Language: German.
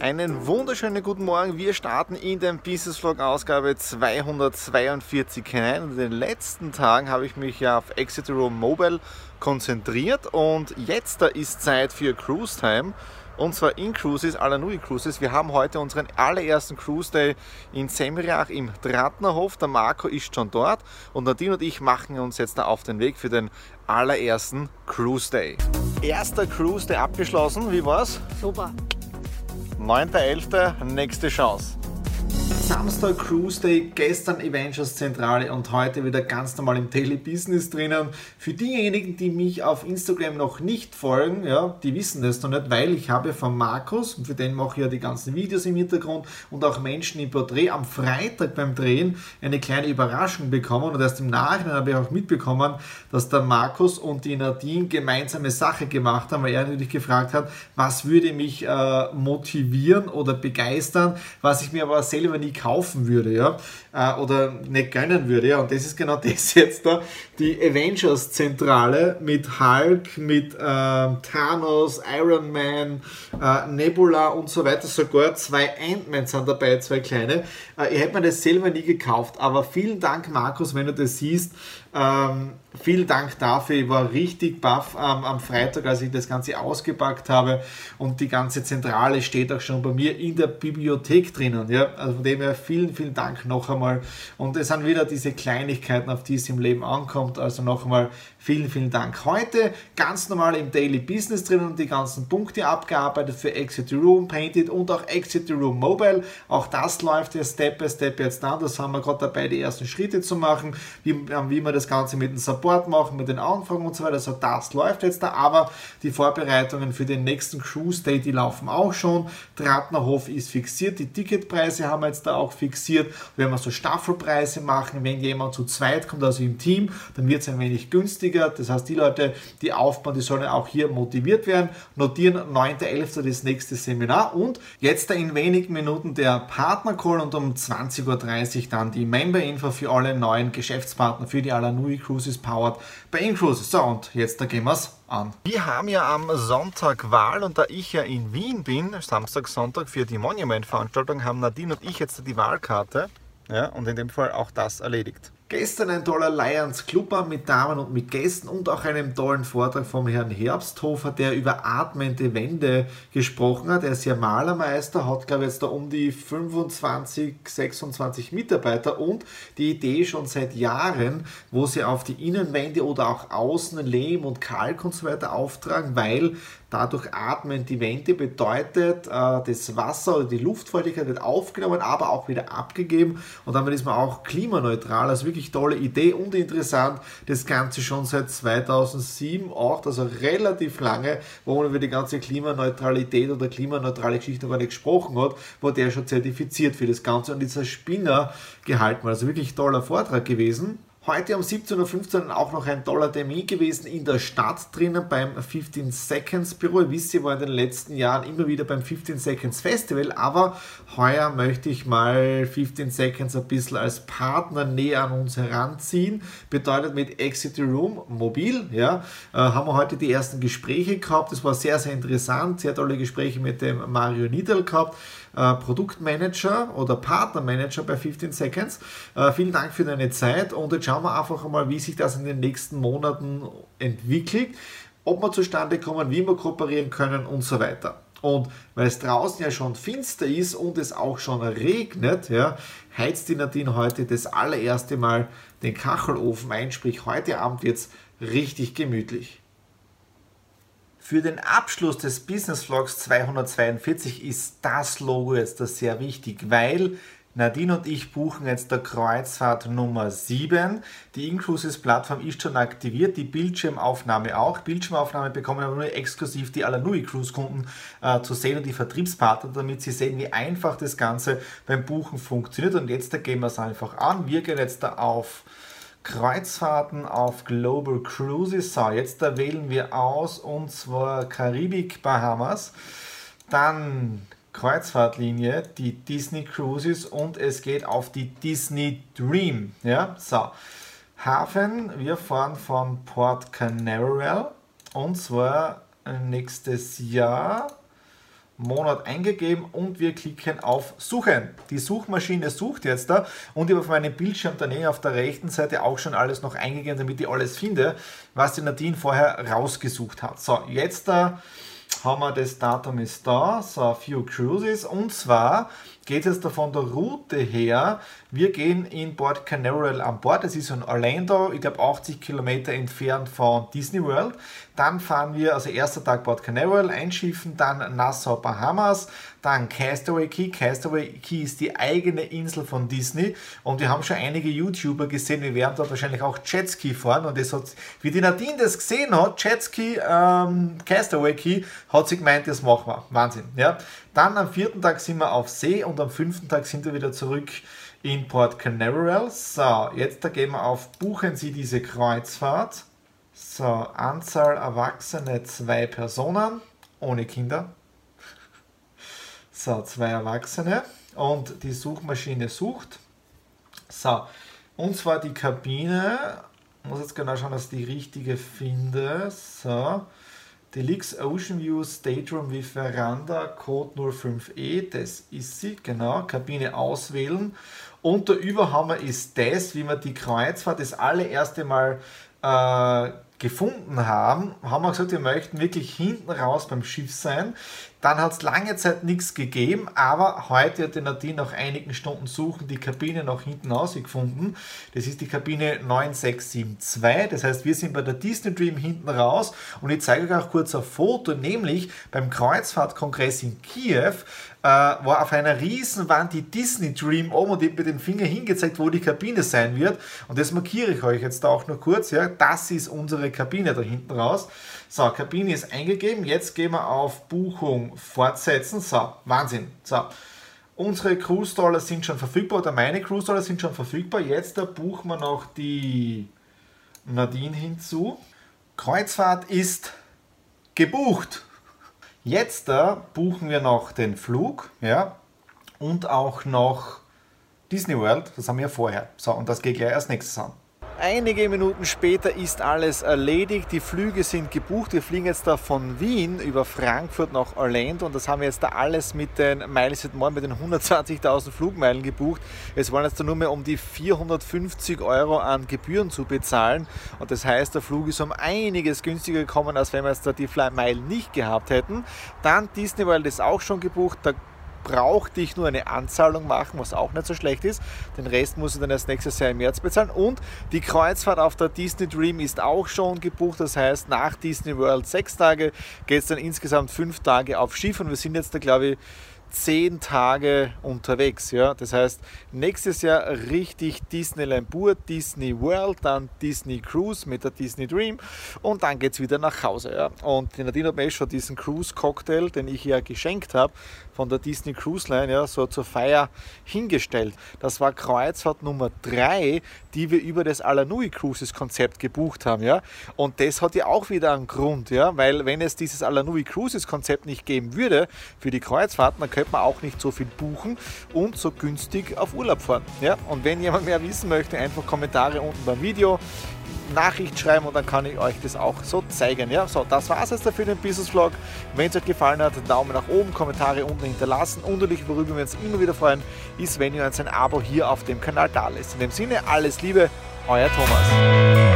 Einen wunderschönen guten Morgen. Wir starten in den Business Vlog Ausgabe 242 hinein. In den letzten Tagen habe ich mich ja auf Exeter Room Mobile konzentriert und jetzt da ist Zeit für Cruise Time. Und zwar in Cruises, Alanui Cruises. Wir haben heute unseren allerersten Cruise Day in Semriach im Drattnerhof. Der Marco ist schon dort und Nadine und ich machen uns jetzt da auf den Weg für den allerersten Cruise Day. Erster Cruise Day abgeschlossen. Wie war's? Super. 9.11. nächste Chance. Samstag Cruise Day, gestern Avengers Zentrale und heute wieder ganz normal im Daily Business drinnen. Für diejenigen, die mich auf Instagram noch nicht folgen, ja, die wissen das noch nicht, weil ich habe von Markus, für den mache ich ja die ganzen Videos im Hintergrund und auch Menschen im Porträt, am Freitag beim Drehen eine kleine Überraschung bekommen und erst im Nachhinein habe ich auch mitbekommen, dass der Markus und die Nadine gemeinsame Sache gemacht haben, weil er natürlich gefragt hat, was würde mich äh, motivieren oder begeistern, was ich mir aber selber nie kaufen würde, ja, äh, oder nicht gönnen würde, ja, und das ist genau das jetzt da, die Avengers-Zentrale mit Hulk, mit äh, Thanos, Iron Man, äh, Nebula und so weiter, sogar zwei Ant-Man sind dabei, zwei kleine. Äh, ich hätte mir das selber nie gekauft, aber vielen Dank, Markus, wenn du das siehst, ähm, vielen Dank dafür. Ich war richtig baff ähm, am Freitag, als ich das Ganze ausgepackt habe und die ganze Zentrale steht auch schon bei mir in der Bibliothek drinnen. Ja? Also von dem her vielen, vielen Dank noch einmal. Und es sind wieder diese Kleinigkeiten, auf die es im Leben ankommt. Also noch einmal Vielen, vielen Dank. Heute ganz normal im Daily Business drin und die ganzen Punkte abgearbeitet für Exit Room, Painted und auch Exit Room Mobile. Auch das läuft ja Step by Step jetzt an. Das haben wir gerade dabei, die ersten Schritte zu machen, wie, wie wir das Ganze mit dem Support machen, mit den Anfragen und so weiter. Also das läuft jetzt da, aber die Vorbereitungen für den nächsten Cruise Day, die laufen auch schon. Drahtnerhof ist fixiert, die Ticketpreise haben wir jetzt da auch fixiert. Wenn wir so Staffelpreise machen, wenn jemand zu zweit kommt, also im Team, dann wird es ein wenig günstiger. Das heißt, die Leute, die aufbauen, die sollen auch hier motiviert werden. Notieren 9.11. das nächste Seminar und jetzt in wenigen Minuten der Partner-Call und um 20.30 Uhr dann die Member-Info für alle neuen Geschäftspartner für die Alanui Cruises powered bei InCruises. So, und jetzt da gehen wir es an. Wir haben ja am Sonntag Wahl und da ich ja in Wien bin, Samstag, Sonntag für die Monument-Veranstaltung, haben Nadine und ich jetzt die Wahlkarte. Ja, und in dem Fall auch das erledigt. Gestern ein toller Lions Club mit Damen und mit Gästen und auch einem tollen Vortrag vom Herrn Herbsthofer, der über atmende Wände gesprochen hat. Er ist ja Malermeister, hat glaube ich jetzt da um die 25, 26 Mitarbeiter und die Idee schon seit Jahren, wo sie auf die Innenwände oder auch Außen Lehm und Kalk und so weiter auftragen, weil Dadurch atmen die Wände bedeutet, äh, das Wasser oder die Luftfeuchtigkeit wird aufgenommen, aber auch wieder abgegeben und damit ist man auch klimaneutral. Also wirklich tolle Idee und interessant. Das Ganze schon seit 2007, 8, also relativ lange, wo man über die ganze Klimaneutralität oder klimaneutrale Geschichte gar nicht gesprochen hat, war der schon zertifiziert für das Ganze und dieser Spinner gehalten. Also wirklich toller Vortrag gewesen. Heute um 17.15 Uhr auch noch ein toller Termin gewesen in der Stadt drinnen beim 15 Seconds Büro. Ihr wisst, ich war in den letzten Jahren immer wieder beim 15 Seconds Festival, aber heuer möchte ich mal 15 Seconds ein bisschen als Partner näher an uns heranziehen. Bedeutet mit Exit Room mobil, ja, äh, haben wir heute die ersten Gespräche gehabt. Das war sehr, sehr interessant, sehr tolle Gespräche mit dem Mario Niedel gehabt. Äh, Produktmanager oder Partnermanager bei 15 Seconds. Äh, vielen Dank für deine Zeit und jetzt schauen wir einfach mal, wie sich das in den nächsten Monaten entwickelt, ob wir zustande kommen, wie wir kooperieren können und so weiter. Und weil es draußen ja schon finster ist und es auch schon regnet, ja, heizt die Nadine heute das allererste Mal den Kachelofen ein, sprich heute Abend wird es richtig gemütlich. Für den Abschluss des Business Vlogs 242 ist das Logo jetzt sehr wichtig, weil Nadine und ich buchen jetzt der Kreuzfahrt Nummer 7. Die Incruises-Plattform ist schon aktiviert, die Bildschirmaufnahme auch. Bildschirmaufnahme bekommen aber nur exklusiv die Alanui Cruise-Kunden äh, zu sehen und die Vertriebspartner, damit sie sehen, wie einfach das Ganze beim Buchen funktioniert. Und jetzt da gehen wir es einfach an. Wir gehen jetzt da auf Kreuzfahrten auf Global Cruises. So, jetzt da wählen wir aus und zwar Karibik Bahamas. Dann Kreuzfahrtlinie, die Disney Cruises und es geht auf die Disney Dream. Ja, so. Hafen, wir fahren von Port Canaveral und zwar nächstes Jahr Monat eingegeben und wir klicken auf Suchen. Die Suchmaschine sucht jetzt da und ich habe auf meinem Bildschirm daneben auf der rechten Seite auch schon alles noch eingegeben, damit ich alles finde, was die Nadine vorher rausgesucht hat. So, jetzt da haben wir das Datum ist da, so a few cruises. Und zwar geht es da von der Route her, wir gehen in Port Canaveral an Bord, das ist in Orlando, ich glaube 80 Kilometer entfernt von Disney World. Dann fahren wir, also erster Tag Port Canaveral, einschiffen, dann Nassau, Bahamas, dann Castaway Key. Castaway Key ist die eigene Insel von Disney. Und wir haben schon einige YouTuber gesehen, wir werden dort wahrscheinlich auch Jetski fahren. Und das hat, wie die Nadine das gesehen hat, Jetski, ähm, Castaway Key, hat sie gemeint, das machen wir. Wahnsinn, ja. Dann am vierten Tag sind wir auf See und am fünften Tag sind wir wieder zurück in Port Canaveral. So, jetzt da gehen wir auf Buchen Sie diese Kreuzfahrt. So, Anzahl Erwachsene zwei Personen ohne Kinder. So, zwei Erwachsene und die Suchmaschine sucht. So, und zwar die Kabine. Ich muss jetzt genau schauen, dass ich die richtige finde. So, Deluxe Ocean View Stateroom with Veranda, Code 05E, das ist sie, genau, Kabine auswählen. Und der Überhammer ist das, wie wir die Kreuzfahrt das allererste Mal äh, gefunden haben, haben wir gesagt, wir möchten wirklich hinten raus beim Schiff sein. Dann hat es lange Zeit nichts gegeben, aber heute hat die Nadine nach einigen Stunden Suchen die Kabine nach hinten ausgefunden. Das ist die Kabine 9672. Das heißt, wir sind bei der Disney Dream hinten raus und ich zeige euch auch kurz ein Foto, nämlich beim Kreuzfahrtkongress in Kiew äh, war auf einer riesen Wand die Disney Dream oben und ich mit dem Finger hingezeigt, wo die Kabine sein wird. Und das markiere ich euch jetzt auch noch kurz. Ja, das ist unsere Kabine da hinten raus. So, Kabine ist eingegeben. Jetzt gehen wir auf Buchung fortsetzen. So, Wahnsinn. So. Unsere Cruise Dollar sind schon verfügbar oder meine Cruise Dollar sind schon verfügbar. Jetzt da buchen wir noch die Nadine hinzu. Kreuzfahrt ist gebucht. Jetzt da buchen wir noch den Flug ja, und auch noch Disney World. Das haben wir vorher. So, und das geht gleich als nächstes an. Einige Minuten später ist alles erledigt, die Flüge sind gebucht. Wir fliegen jetzt da von Wien über Frankfurt nach Orlando und das haben wir jetzt da alles mit den Miles at More, mit den 120.000 Flugmeilen gebucht. Es waren jetzt da nur mehr um die 450 Euro an Gebühren zu bezahlen und das heißt, der Flug ist um einiges günstiger gekommen, als wenn wir jetzt da die Fly Mile nicht gehabt hätten. Dann Disney World ist auch schon gebucht, da brauchte ich nur eine Anzahlung machen, was auch nicht so schlecht ist. Den Rest muss ich dann erst nächstes Jahr im März bezahlen. Und die Kreuzfahrt auf der Disney Dream ist auch schon gebucht. Das heißt, nach Disney World sechs Tage geht es dann insgesamt fünf Tage auf Schiff. Und wir sind jetzt da, glaube ich, zehn Tage unterwegs. Ja? Das heißt, nächstes Jahr richtig Disneyland Pur, Disney World, dann Disney Cruise mit der Disney Dream und dann geht es wieder nach Hause. Ja? Und die Nadine hat mir eh schon diesen Cruise Cocktail, den ich ja geschenkt habe, von der Disney Cruise Line, ja, so zur Feier hingestellt. Das war Kreuzfahrt Nummer 3, die wir über das Alanui Cruises Konzept gebucht haben. Ja? Und das hat ja auch wieder einen Grund, ja? weil wenn es dieses Alanui Cruises Konzept nicht geben würde für die Kreuzfahrten, dann könnte man auch nicht so viel buchen und so günstig auf Urlaub fahren. Ja? Und wenn jemand mehr wissen möchte, einfach Kommentare unten beim Video. Nachricht schreiben und dann kann ich euch das auch so zeigen. Ja, so, das war es jetzt für den Business Vlog. Wenn es euch gefallen hat, Daumen nach oben, Kommentare unten hinterlassen und natürlich, worüber wir uns immer wieder freuen, ist, wenn ihr uns ein Abo hier auf dem Kanal da lässt. In dem Sinne, alles Liebe, euer Thomas.